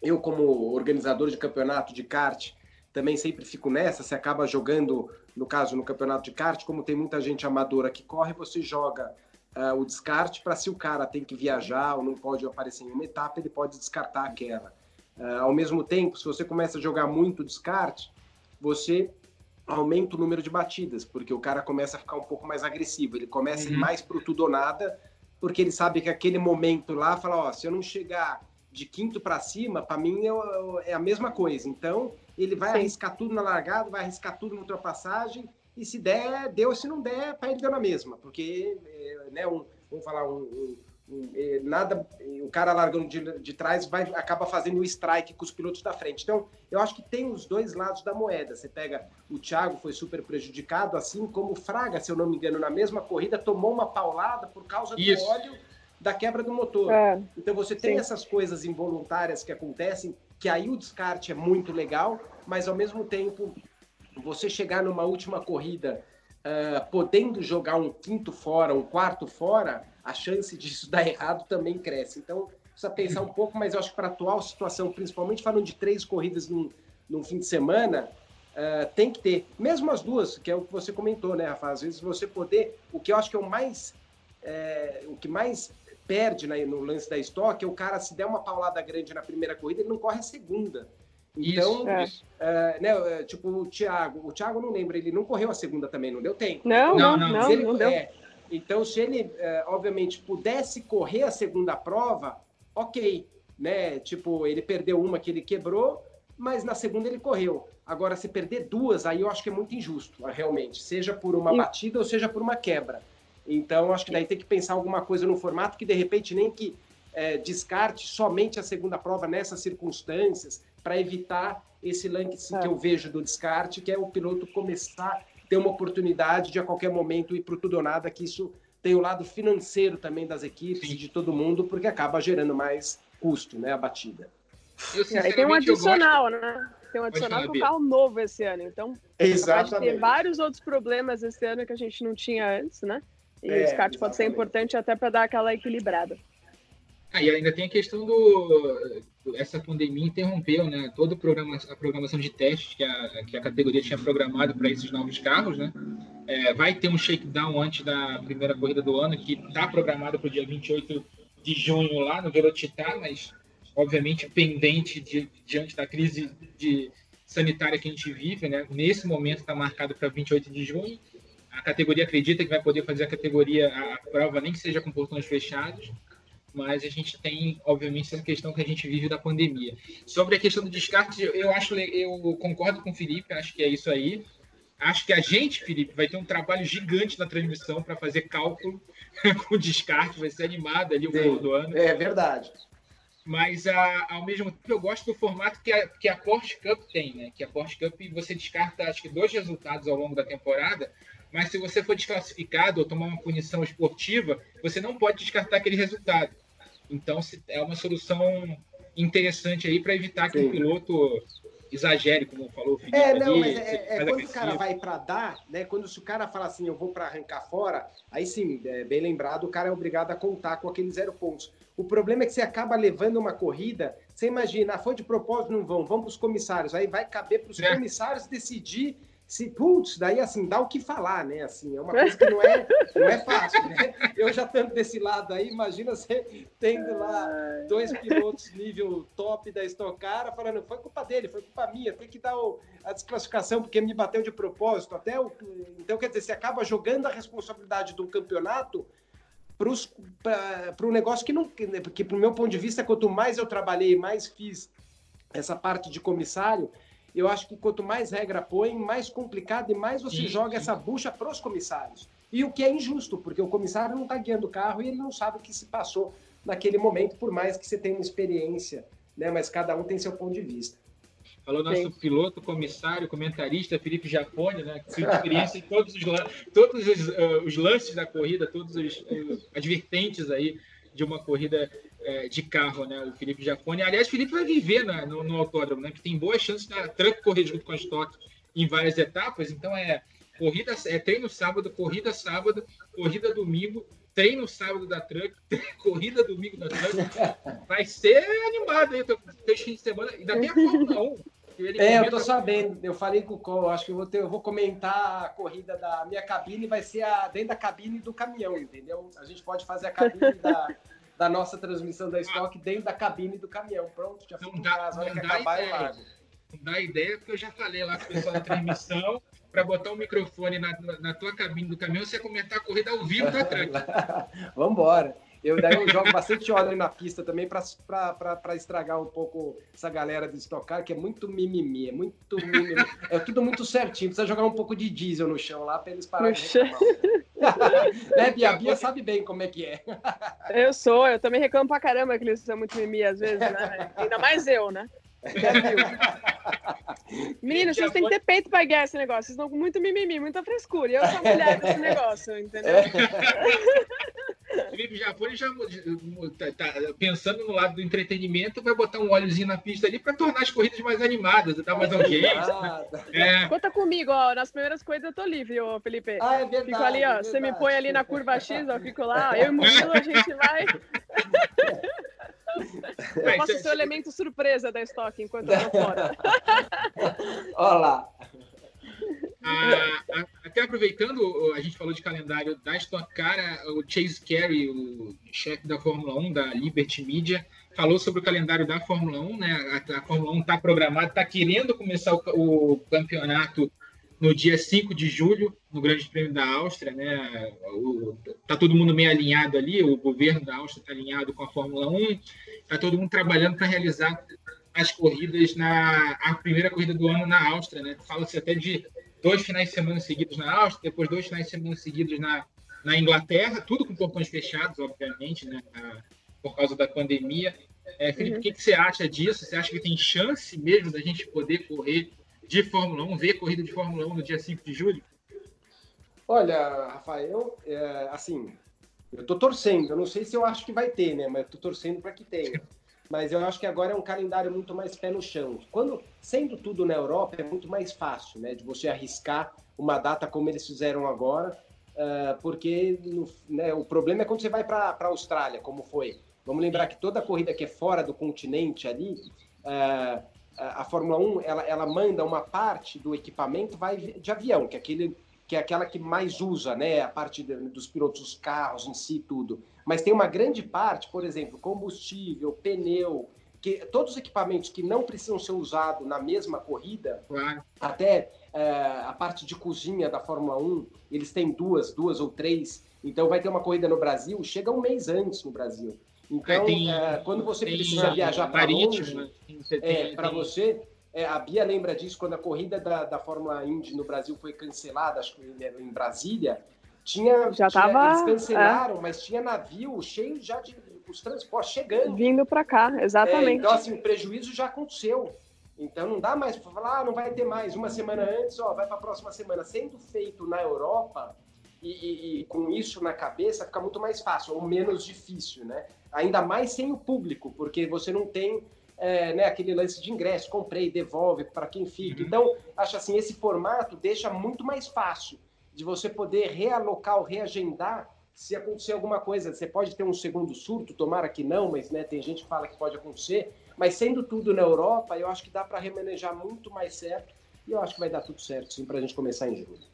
eu como organizador de campeonato de kart, também sempre fico nessa. Você acaba jogando, no caso no campeonato de kart, como tem muita gente amadora que corre, você joga uh, o descarte para se o cara tem que viajar ou não pode aparecer em uma etapa, ele pode descartar aquela. Uh, ao mesmo tempo, se você começa a jogar muito descarte, você aumenta o número de batidas, porque o cara começa a ficar um pouco mais agressivo, ele começa uhum. mais pro tudo ou nada, porque ele sabe que aquele momento lá, fala, ó, se eu não chegar de quinto para cima, para mim é, é, a mesma coisa. Então, ele vai Sim. arriscar tudo na largada, vai arriscar tudo na ultrapassagem, e se der, deu, se não der, para ele deu na mesma, porque, é, né, um, vamos falar, um, um nada, o cara largando de, de trás vai acaba fazendo o strike com os pilotos da frente. Então, eu acho que tem os dois lados da moeda. Você pega o Thiago foi super prejudicado, assim como o Fraga, se eu não me engano, na mesma corrida tomou uma paulada por causa do Isso. óleo da quebra do motor. É. Então você tem Sim. essas coisas involuntárias que acontecem, que aí o descarte é muito legal, mas ao mesmo tempo você chegar numa última corrida uh, podendo jogar um quinto fora, um quarto fora, a chance disso dar errado também cresce. Então, precisa pensar um pouco, mas eu acho que para a atual situação, principalmente falando de três corridas num, num fim de semana, uh, tem que ter, mesmo as duas, que é o que você comentou, né, Rafa? Às vezes você poder, o que eu acho que é o mais, é, o que mais perde né, no lance da estoque é o cara, se der uma paulada grande na primeira corrida, ele não corre a segunda. Então, isso, é. Uh, né, tipo, o Thiago, o Thiago não lembra, ele não correu a segunda também, não deu tempo. Não, então, não, não, ele, não deu. É, então, se ele, é, obviamente, pudesse correr a segunda prova, ok, né? Tipo, ele perdeu uma que ele quebrou, mas na segunda ele correu. Agora, se perder duas, aí eu acho que é muito injusto, realmente, seja por uma batida ou seja por uma quebra. Então, acho que daí tem que pensar alguma coisa no formato que, de repente, nem que é, descarte somente a segunda prova nessas circunstâncias, para evitar esse lance é. que eu vejo do descarte, que é o piloto começar ter uma oportunidade de a qualquer momento ir para o tudo ou nada, que isso tem o lado financeiro também das equipes, Sim. de todo mundo, porque acaba gerando mais custo, né, a batida. Eu, é, tem um adicional, gosto... né? Tem um adicional com um carro novo esse ano, então Exatamente. pode ter vários outros problemas esse ano que a gente não tinha antes, né? E é, o descarte pode ser importante até para dar aquela equilibrada. Ah, e ainda tem a questão do. Essa pandemia interrompeu né, toda a programação de testes que a, que a categoria tinha programado para esses novos carros. Né? É, vai ter um shakedown antes da primeira corrida do ano, que está programado para o dia 28 de junho lá no Velocitar, mas obviamente pendente de, diante da crise de sanitária que a gente vive, né? Nesse momento está marcado para 28 de junho. A categoria acredita que vai poder fazer a categoria, a prova, nem que seja com portões fechados, mas a gente tem, obviamente, essa questão que a gente vive da pandemia. Sobre a questão do descarte, eu acho, eu concordo com o Felipe, acho que é isso aí. Acho que a gente, Felipe, vai ter um trabalho gigante na transmissão para fazer cálculo com descarte, vai ser animado ali o Sim, do ano. É verdade. Mas a, ao mesmo tempo eu gosto do formato que a, que a Porsche Cup tem, né? Que a Porsche Cup você descarta acho que dois resultados ao longo da temporada, mas se você for desclassificado ou tomar uma punição esportiva, você não pode descartar aquele resultado. Então é uma solução interessante aí para evitar que Sim. o piloto exagere, como falou o Felipe. É, não, ali, mas é, é quando agressivo. o cara vai para dar, né? Quando se o cara fala assim, eu vou para arrancar fora, aí sim, é, bem lembrado, o cara é obrigado a contar com aqueles zero pontos. O problema é que você acaba levando uma corrida, você imagina, ah, foi de propósito, não vão, vão para os comissários, aí vai caber para os é. comissários decidir se, putz, daí assim, dá o que falar, né? Assim, é uma coisa que não é, não é fácil, né? Eu já estando desse lado aí, imagina você tendo lá dois pilotos nível top da Stock Car falando, foi culpa dele, foi culpa minha, tem que dar o, a desclassificação porque me bateu de propósito, até o, então quer dizer, você acaba jogando a responsabilidade do campeonato para um negócio que não, porque pro meu ponto de vista, quanto mais eu trabalhei, mais fiz essa parte de comissário, eu acho que quanto mais regra põe, mais complicado e mais você sim, joga sim. essa bucha para os comissários. E o que é injusto, porque o comissário não está guiando o carro e ele não sabe o que se passou naquele momento, por mais que você tenha uma experiência, né? Mas cada um tem seu ponto de vista. Falou nosso Sim. piloto, comissário, comentarista Felipe Jafone, né? Que tem experiência em todos os, todos os, uh, os lances da corrida, todos os uh, advertentes aí de uma corrida é, de carro, né? O Felipe Jafone. Aliás, o Felipe vai viver na, no, no, autódromo, né? Que tem boas chances da Truck correr junto com a Stock em várias etapas. Então é corrida, é treino sábado, corrida sábado, corrida domingo, treino sábado da Truck, corrida domingo da Truck. Vai ser animado aí, três fins de semana. Ainda tem a Fórmula 1. É, eu tô sabendo. Eu falei com o Cole, acho que eu vou, ter, eu vou comentar a corrida da minha cabine, vai ser a, dentro da cabine do caminhão, entendeu? A gente pode fazer a cabine da, da nossa transmissão da Stock dentro da cabine do caminhão. Pronto, já fica em casa, hora que acabar ideia. eu largo. Não dá ideia, porque eu já falei lá com o pessoal da transmissão, para botar o microfone na, na tua cabine do caminhão, você comentar a corrida ao vivo da truck. Vamos embora. Eu daí eu jogo bastante óleo na pista também para estragar um pouco essa galera de estocar, que é muito mimimi, é muito mimimi. É tudo muito certinho. Precisa jogar um pouco de diesel no chão lá para eles pararem né, Bia? Bia sabe bem como é que é. Eu sou, eu também reclamo pra caramba que eles são muito mimimi às vezes, né? Ainda mais eu, né? Meninos, vocês têm que ter peito pra guiar esse negócio. Vocês estão com muito mimimi, muita frescura. E eu sou mulher desse negócio, entendeu? Felipe Jafone já tá, tá, pensando no lado do entretenimento, vai botar um óleozinho na pista ali para tornar as corridas mais animadas, dar mais audiência. É. Conta comigo, ó. Nas primeiras coisas eu tô livre, ó, Felipe. Ah, é verdade. Fico ali, ó. É você me põe ali na curva X, ó. Fico lá. Eu e o Murilo, a gente vai. Eu posso ser o elemento surpresa da estoque enquanto eu tô fora. Olha lá. Ah, até aproveitando, a gente falou de calendário da Stock Car, o Chase Carey, o chefe da Fórmula 1, da Liberty Media, falou sobre o calendário da Fórmula 1, né? A, a Fórmula 1 está programada, está querendo começar o, o, campeonato no dia 5 de julho, no Grande Prêmio da Áustria, né? Está todo mundo meio alinhado ali, o governo da Áustria está alinhado com a Fórmula 1, está todo mundo trabalhando para realizar as corridas na a primeira corrida do ano na Áustria, né? Fala-se até de dois finais de semana seguidos na Áustria, depois dois finais de semana seguidos na, na Inglaterra, tudo com portões fechados, obviamente, né? por causa da pandemia. É, Felipe, uhum. o que, que, você acha disso? Você acha que tem chance mesmo da gente poder correr de Fórmula 1, ver corrida de Fórmula 1 no dia 5 de julho? Olha, Rafael, é, assim, eu tô torcendo, eu não sei se eu acho que vai ter, né? Mas eu tô torcendo para que tenha. Mas eu acho que agora é um calendário muito mais pé no chão. Quando, sendo tudo na Europa, é muito mais fácil, né? De você arriscar uma data como eles fizeram agora, uh, porque no, né, o problema é quando você vai para a Austrália, como foi. Vamos lembrar que toda corrida que é fora do continente ali, uh, a Fórmula 1 ela, ela manda uma parte do equipamento vai de avião, que é aquele que é aquela que mais usa, né? A parte de, dos pilotos, os carros em si, tudo. Mas tem uma grande parte, por exemplo, combustível, pneu, que todos os equipamentos que não precisam ser usados na mesma corrida, Claro. até é, a parte de cozinha da Fórmula 1, eles têm duas, duas ou três. Então vai ter uma corrida no Brasil, chega um mês antes no Brasil. Então, Aí tem- é, quando você precisa uma- viajar para longe, né? É, para você, é, a Bia lembra disso quando a corrida da, da Fórmula Indy no Brasil foi cancelada, acho que em Brasília. Tinha, Já tinha- tava, eles cancelaram, mas tinha navio cheio já de os transportes chegando. Vindo para cá, É, exatamente. então, assim, o prejuízo já aconteceu. Então, não dá mais para falar, ah, não vai ter mais. Uma semana antes, ó, vai para a próxima semana. Sendo feito na Europa e, e- e com isso na cabeça, fica muito mais fácil, ou menos difícil, né? Ainda mais sem o público, porque você não tem é, né, aquele lance de ingresso, comprei, devolve para quem fica. Uhum. Então, acho assim, esse formato deixa muito mais fácil de você poder realocar ou reagendar se acontecer alguma coisa. Você pode ter um segundo surto, tomara que não, mas né, tem gente que fala que pode acontecer. Mas sendo tudo na Europa, eu acho que dá para remanejar muito mais certo. E eu acho que vai dar tudo certo, sim, para a gente começar em julho.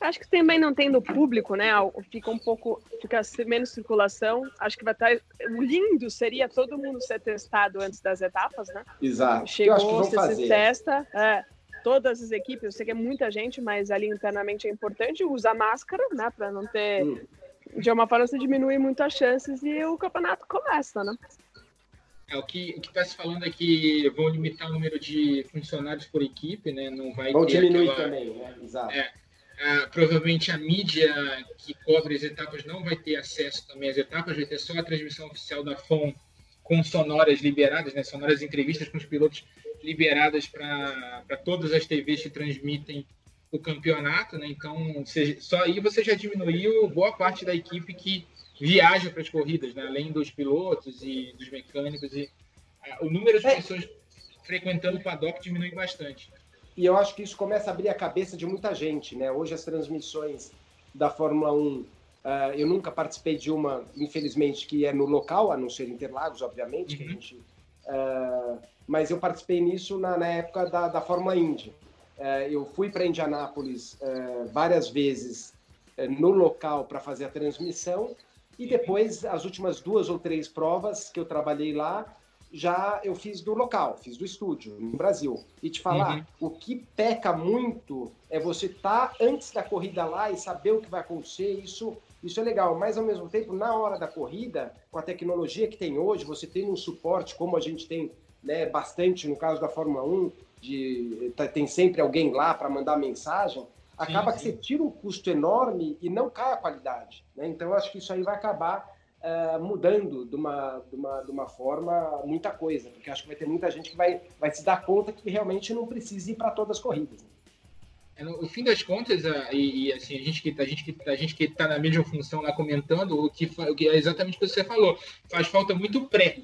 Acho que também não tendo público, né? Fica um pouco, fica menos circulação. Acho que vai estar. O lindo seria todo mundo ser testado antes das etapas, né? Exato. Chegou, eu acho que vão você fazer. se testa. é, todas as equipes, eu sei que é muita gente, mas ali internamente é importante usar máscara, né? Para não ter. Hum. De uma forma, você diminui muito as chances e o campeonato começa, né? É, o que o está se falando é que vão limitar o número de funcionários por equipe, né? Não vai Vão ter diminuir aquela- também, né? Exato. É. Ah, provavelmente a mídia que cobre as etapas não vai ter acesso também às etapas, vai ter só a transmissão oficial da FOM com sonoras liberadas, né? Sonoras entrevistas com os pilotos liberadas para todas as TVs que transmitem o campeonato, né? Então, você- só aí você já diminuiu boa parte da equipe que viaja para as corridas, né? Além dos pilotos e dos mecânicos e ah, o número de É. pessoas frequentando o paddock diminui bastante. E eu acho que isso começa a abrir a cabeça de muita gente, né? Hoje as transmissões da Fórmula 1, ah, eu nunca participei de uma, infelizmente, que é no local, a não ser Interlagos, obviamente, que a Uhum. gente, ah, mas eu participei nisso na, na época da, da Fórmula Indy. Ah, eu fui para Indianápolis várias vezes eh, no local para fazer a transmissão e depois as últimas duas ou três provas que eu trabalhei lá já eu fiz do local, fiz do estúdio, no Brasil. E te falar, Uhum. o que peca muito é você estar antes da corrida lá e saber o que vai acontecer. Isso, isso é legal, mas ao mesmo tempo, na hora da corrida, com a tecnologia que tem hoje, você tem um suporte, como a gente tem né, bastante no caso da Fórmula 1, de, tá- tem sempre alguém lá para mandar mensagem. Acaba sim. que você tira um custo enorme e não cai a qualidade. Né? Então, eu acho que isso aí vai acabar eh, mudando de uma, de, uma, de uma forma muita coisa, porque acho que vai ter muita gente que vai, vai se dar conta que realmente não precisa ir para todas as corridas. né? É, no fim das contas, a- e, e, assim, a gente que a gente que a gente que está na mesma função lá comentando o que, o que é exatamente o que você falou, faz falta muito pré,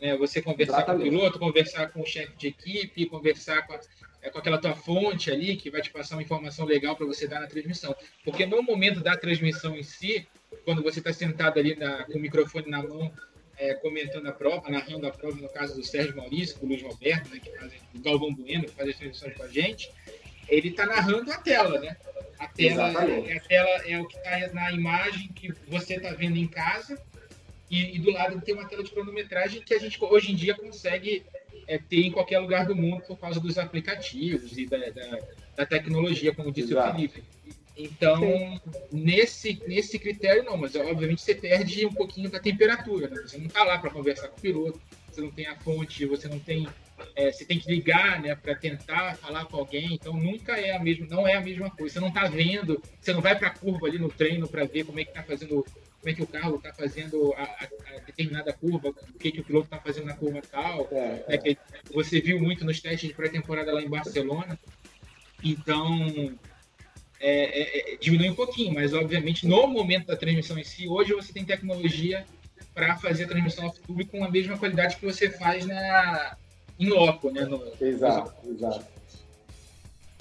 né? Você conversar Exatamente. com o piloto, conversar com o chefe de equipe, conversar com, a- é, com aquela tua fonte ali que vai te passar uma informação legal para você dar na transmissão, porque no momento da transmissão em si, quando você está sentado ali na- com o microfone na mão é, comentando a prova, narrando a prova, no caso do Sérgio Maurício, do Luiz Roberto, né, que fazem, do Galvão Bueno, que faz as transmissões com a gente, ele está narrando a tela, né? A tela, Exatamente. a tela é o que está na imagem que você está vendo em casa e, e do lado tem uma tela de cronometragem que a gente hoje em dia consegue é, ter em qualquer lugar do mundo por causa dos aplicativos e da, da, da tecnologia, como disse Exato. o Felipe. Então, nesse, nesse critério, não, mas obviamente você perde um pouquinho da temperatura. Né? Você não está lá para conversar com o piloto, você não tem a fonte, você não tem. é, você tem que ligar né, para tentar falar com alguém, então nunca é a mesma, não é a mesma coisa. Você não está vendo, você não vai para a curva ali no treino para ver como é que está fazendo, como é que o carro está fazendo a, a- a determinada curva, o que, que o piloto está fazendo na curva tal É, né, que você viu muito nos testes de pré-temporada lá em Barcelona. Então, é, é, é, diminui um pouquinho, mas obviamente no momento da transmissão em si, hoje você tem tecnologia para fazer a transmissão off-tube com a mesma qualidade que você faz na em loco, né? No- Exato, exato.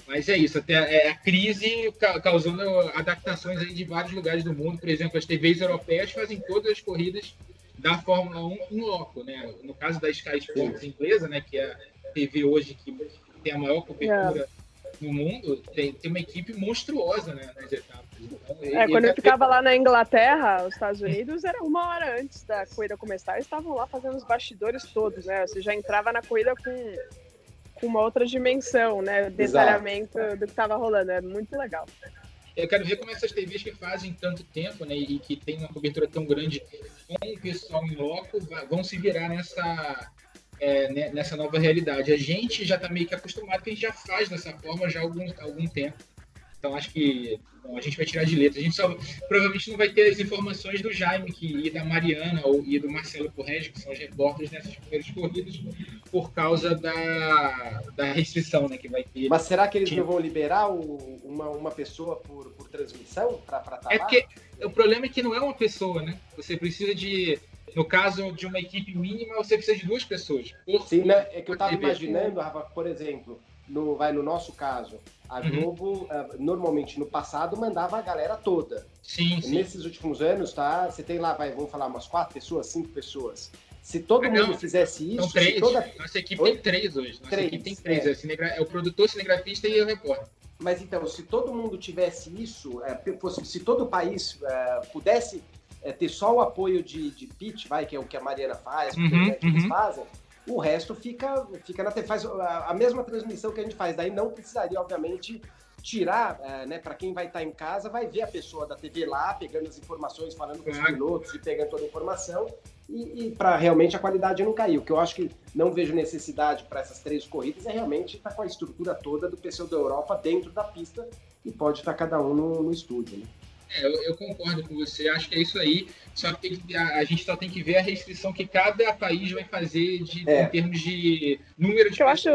mas é isso, até é, a crise ca- causando adaptações aí de vários lugares do mundo. Por exemplo, as TVs europeias fazem todas as corridas da Fórmula 1 em loco, né? No caso da Sky Sports inglesa, né, que é a TV hoje que tem a maior cobertura no mundo, tem, tem uma equipe monstruosa né, nas etapas. Então, é, quando eu ficava lá na Inglaterra, os Estados Unidos, era uma hora antes da corrida começar, eles estavam lá fazendo os bastidores todos, né? Você já entrava na corrida com, com uma outra dimensão, né? Detalhamento Exato. do que estava rolando. É muito legal. Eu quero ver como essas TVs que fazem tanto tempo, né, e que tem uma cobertura tão grande com o pessoal em loco, vão se virar nessa, é, né, nessa nova realidade. A gente já está meio que acostumado, que a gente já faz dessa forma já há algum, algum tempo. Então acho que bom, a gente vai tirar de letra. A gente só provavelmente não vai ter as informações do Jaime que, e da Mariana ou, e do Marcelo Correge, que são os repórteres nessas primeiras corridas, por causa da, da restrição né, que vai ter. Mas será que eles não vão liberar o, uma, uma pessoa por, por transmissão para estar tá É porque o problema é que não é uma pessoa, né? Você precisa de no caso de uma equipe mínima, você precisa de duas pessoas. Por, Sim, né? É que eu estava imaginando, Rafa, por exemplo, no, vai no nosso caso, a uhum. Globo uh, normalmente no passado mandava a galera toda. Sim, sim. Nesses últimos anos, tá? Você tem lá, vai, vamos falar, umas quatro pessoas, cinco pessoas. Se todo ah, mundo fizesse isso. São três. Toda... Nossa equipe Oi? tem três hoje. Nossa três, equipe tem três. É. É, cinegra... é o produtor, cinegrafista e o repórter. Mas então, se todo mundo tivesse isso, é, fosse, se todo o país é, pudesse é, ter só o apoio de, de pitch, vai, que é o que a Mariana faz, uhum, que, uhum. eles fazem, o resto fica, fica na TV, faz a, a, mesma transmissão que a gente faz. Daí não precisaria, obviamente, tirar, é, né, para quem vai estar tá em casa, vai ver a pessoa da TV lá, pegando as informações, falando com os pilotos e pegando toda a informação, e, e para realmente a qualidade não cair. O que eu acho que não vejo necessidade para essas três corridas é realmente estar tá com a estrutura toda do pessoal da Europa dentro da pista e pode estar tá cada um no, no estúdio. Né? É, eu, eu, concordo com você, acho que é isso aí. Só que, que a, a, gente só tem que ver a restrição que cada país vai fazer de, é. em termos de número de eu acho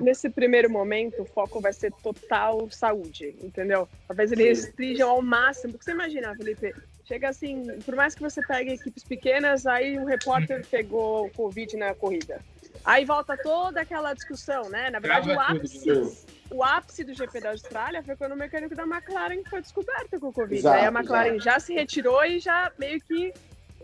nesse primeiro momento o foco vai ser total saúde, entendeu? Talvez eles restringam ao máximo. Porque você imagina, Felipe, chega assim, por mais que você pegue equipes pequenas, aí um repórter uhum. pegou Covid na corrida. Aí volta toda aquela discussão, né? Na verdade, Trava o ápice, o ápice do GP da Austrália foi quando o mecânico da McLaren foi descoberto com o Covid. Exato, Aí a McLaren exato. já se retirou e já meio que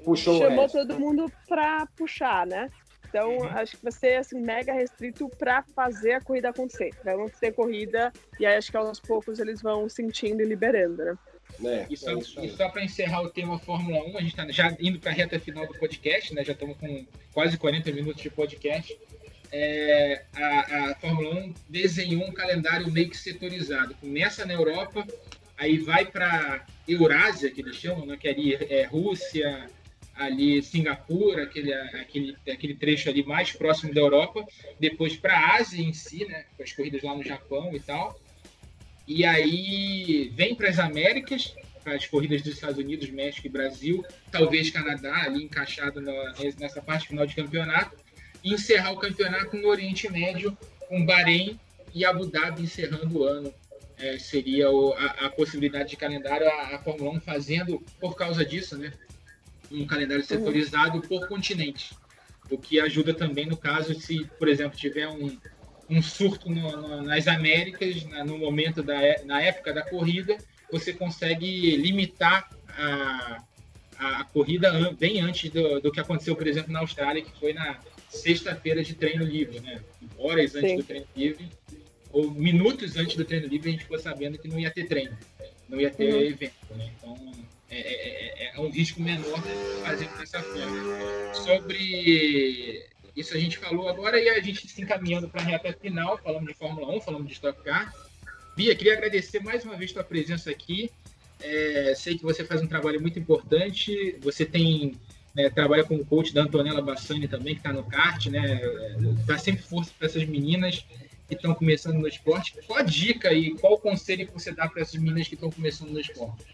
Puxou chamou todo mundo para puxar, né? Então, uhum. acho que vai ser assim, mega restrito para fazer a corrida acontecer. Vai ter corrida e aí acho que aos poucos eles vão sentindo e liberando, né? É, e só, é só para encerrar o tema Fórmula 1, a gente está já indo para a reta final do podcast, né? Já estamos com quase 40 minutos de podcast. É, a, a, Fórmula 1 desenhou um calendário meio que setorizado. Começa na Europa, aí vai para Eurásia, que eles chamam, né? que ali é Rússia, ali Singapura, aquele, aquele, aquele trecho ali mais próximo da Europa, depois para a Ásia em si, né? com as corridas lá no Japão e tal e aí vem para as Américas, para as corridas dos Estados Unidos, México e Brasil, talvez Canadá ali encaixado na, nessa parte final de campeonato, e encerrar o campeonato no Oriente Médio, com Bahrein e Abu Dhabi encerrando o ano. É, seria o, a, a, possibilidade de calendário, a, a, Fórmula 1 fazendo, por causa disso, né, um calendário setorizado por continente. O que ajuda também no caso se, por exemplo, tiver um, um surto no, no, nas Américas, na, no momento da na época da corrida, você consegue limitar a, a, corrida bem antes do, do, que aconteceu, por exemplo, na Austrália, que foi na sexta-feira de treino livre, né? Horas antes Sim. do treino livre, ou minutos antes do treino livre, a gente ficou sabendo que não ia ter treino, não ia ter uhum. evento, né? Então, é, é, é, é um risco menor fazer dessa forma. Sobre isso a gente falou agora e a gente se encaminhando para a reta final, falando de Fórmula 1, falando de Stock Car. Bia, queria agradecer mais uma vez a tua presença aqui. É, sei que você faz um trabalho muito importante. Você tem né, trabalha como coach da Antonella Bassani também, que está no kart, né? Dá sempre força para essas meninas que estão começando no esporte. Qual a dica e qual o conselho que você dá para essas meninas que estão começando no esporte?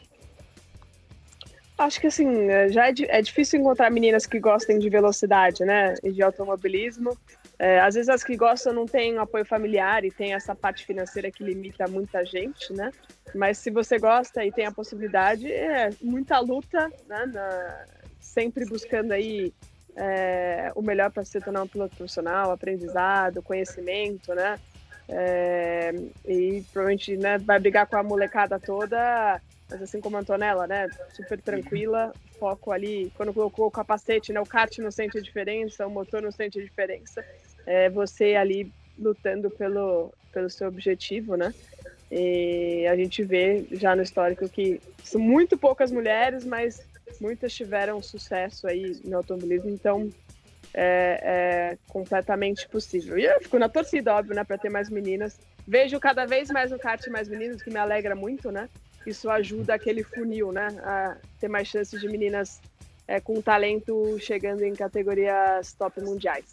Acho que assim, é, já é, é, difícil encontrar meninas que gostem de velocidade, né? E de automobilismo. É, às vezes as que gostam não têm um apoio familiar e tem essa parte financeira que limita muita gente, né? Mas se você gosta e tem a possibilidade, é muita luta, né? Na, sempre buscando aí é, o melhor para se tornar um piloto profissional, aprendizado, conhecimento, né? É, e provavelmente né, vai brigar com a molecada toda mas assim como a Antonella, né? Super tranquila, foco ali. Quando colocou o capacete, né? O kart não sente a diferença, o motor não sente a diferença. É você ali lutando pelo, pelo seu objetivo, né? E a gente vê já no histórico que são muito poucas mulheres, mas muitas tiveram sucesso aí no automobilismo, então é, é completamente possível. E eu fico na torcida, óbvio, né, para ter mais meninas. Vejo cada vez mais no kart mais meninos, que me alegra muito, né? Isso ajuda aquele funil, né, a ter mais chances de meninas é, com talento chegando em categorias top mundiais.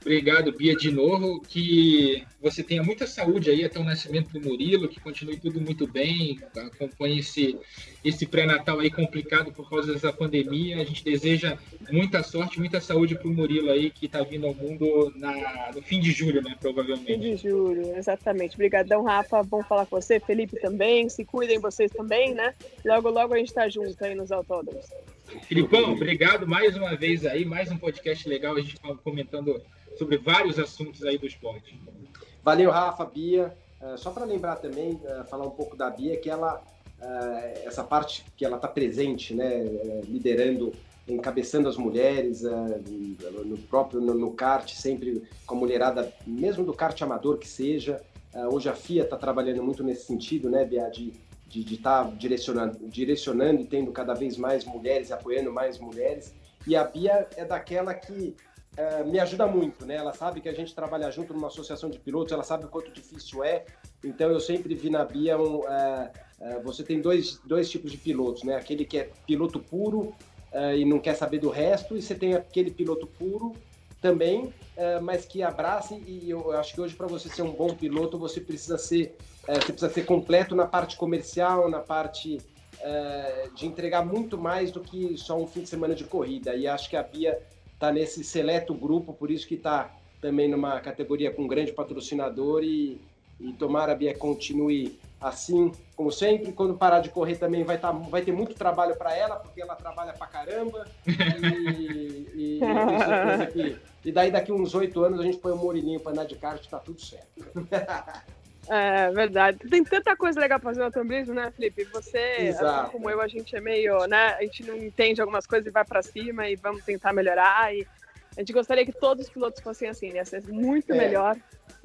Obrigado, Bia, de novo. Que você tenha muita saúde aí até o nascimento do Murilo, que continue tudo muito bem, acompanhe esse, esse pré-natal aí complicado por causa dessa pandemia. A gente deseja muita sorte, muita saúde para o Murilo aí, que está vindo ao mundo na, no fim de julho, né? Provavelmente. Fim de julho, exatamente. Obrigadão, Rafa. Bom falar com você. Felipe também. Se cuidem vocês também, né? Logo, logo a gente está junto aí nos autódromos. Filipão, obrigado mais uma vez aí, mais um podcast legal, a gente comentando sobre vários assuntos aí do esporte. Valeu, Rafa, Bia. Uh, só para lembrar também, uh, falar um pouco da Bia, que ela, uh, essa parte que ela está presente, né, liderando, encabeçando as mulheres no próprio no, kart, sempre com a mulherada, mesmo do kart amador que seja. hoje a FIA está trabalhando muito nesse sentido, né, Bia, de de estar tá direcionando, direcionando e tendo cada vez mais mulheres, apoiando mais mulheres. E a Bia é daquela que é, me ajuda muito, né? Ela sabe que a gente trabalha junto numa associação de pilotos, ela sabe o quanto difícil é. Então eu sempre vi na Bia um, é, é, você tem dois, dois tipos de pilotos, né? Aquele que é piloto puro é, e não quer saber do resto, e você tem aquele piloto puro também, é, mas que abrace. E eu acho que hoje para você ser um bom piloto você precisa ser é, você precisa ser completo na parte comercial, na parte de entregar muito mais do que só um fim de semana de corrida. E acho que a Bia está nesse seleto grupo, por isso que está também numa categoria com um grande patrocinador e, e tomara a Bia continue assim, como sempre. Quando parar de correr também vai, tá, vai ter muito trabalho para ela, porque ela trabalha para caramba. E, e, e, e daí daqui uns oito anos a gente põe o Murilinho para andar de kart, está tudo certo. É verdade. Tem tanta coisa legal pra fazer no automobilismo, né, Felipe? Você, assim como eu, a gente é meio, né? A gente não entende algumas coisas e vai para cima e vamos tentar melhorar. E a gente gostaria que todos os pilotos fossem assim, ia ser muito é. melhor.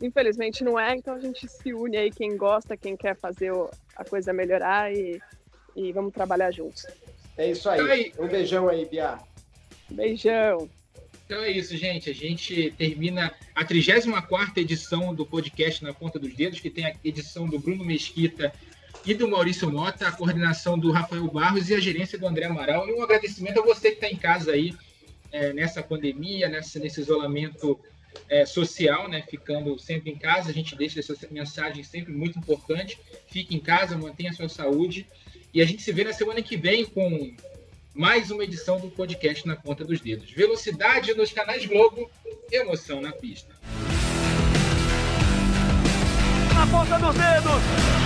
Infelizmente não é, então a gente se une aí, quem gosta, quem quer fazer a coisa melhorar e, e vamos trabalhar juntos. É isso aí. Um beijão aí, Bia. Beijão. Então é isso, gente. A gente termina a 34 edição do podcast Na Ponta dos Dedos, que tem a edição do Bruno Mesquita e do Maurício Mota, a coordenação do Rafael Barros e a gerência do André Amaral. E um agradecimento a você que está em casa aí é, nessa pandemia, nessa, nesse isolamento é, social, né? Ficando sempre em casa. A gente deixa essa mensagem sempre muito importante. Fique em casa, mantenha a sua saúde. E a gente se vê na semana que vem com mais uma edição do podcast na ponta dos dedos. Velocidade nos canais Globo, emoção na pista. Na ponta dos dedos!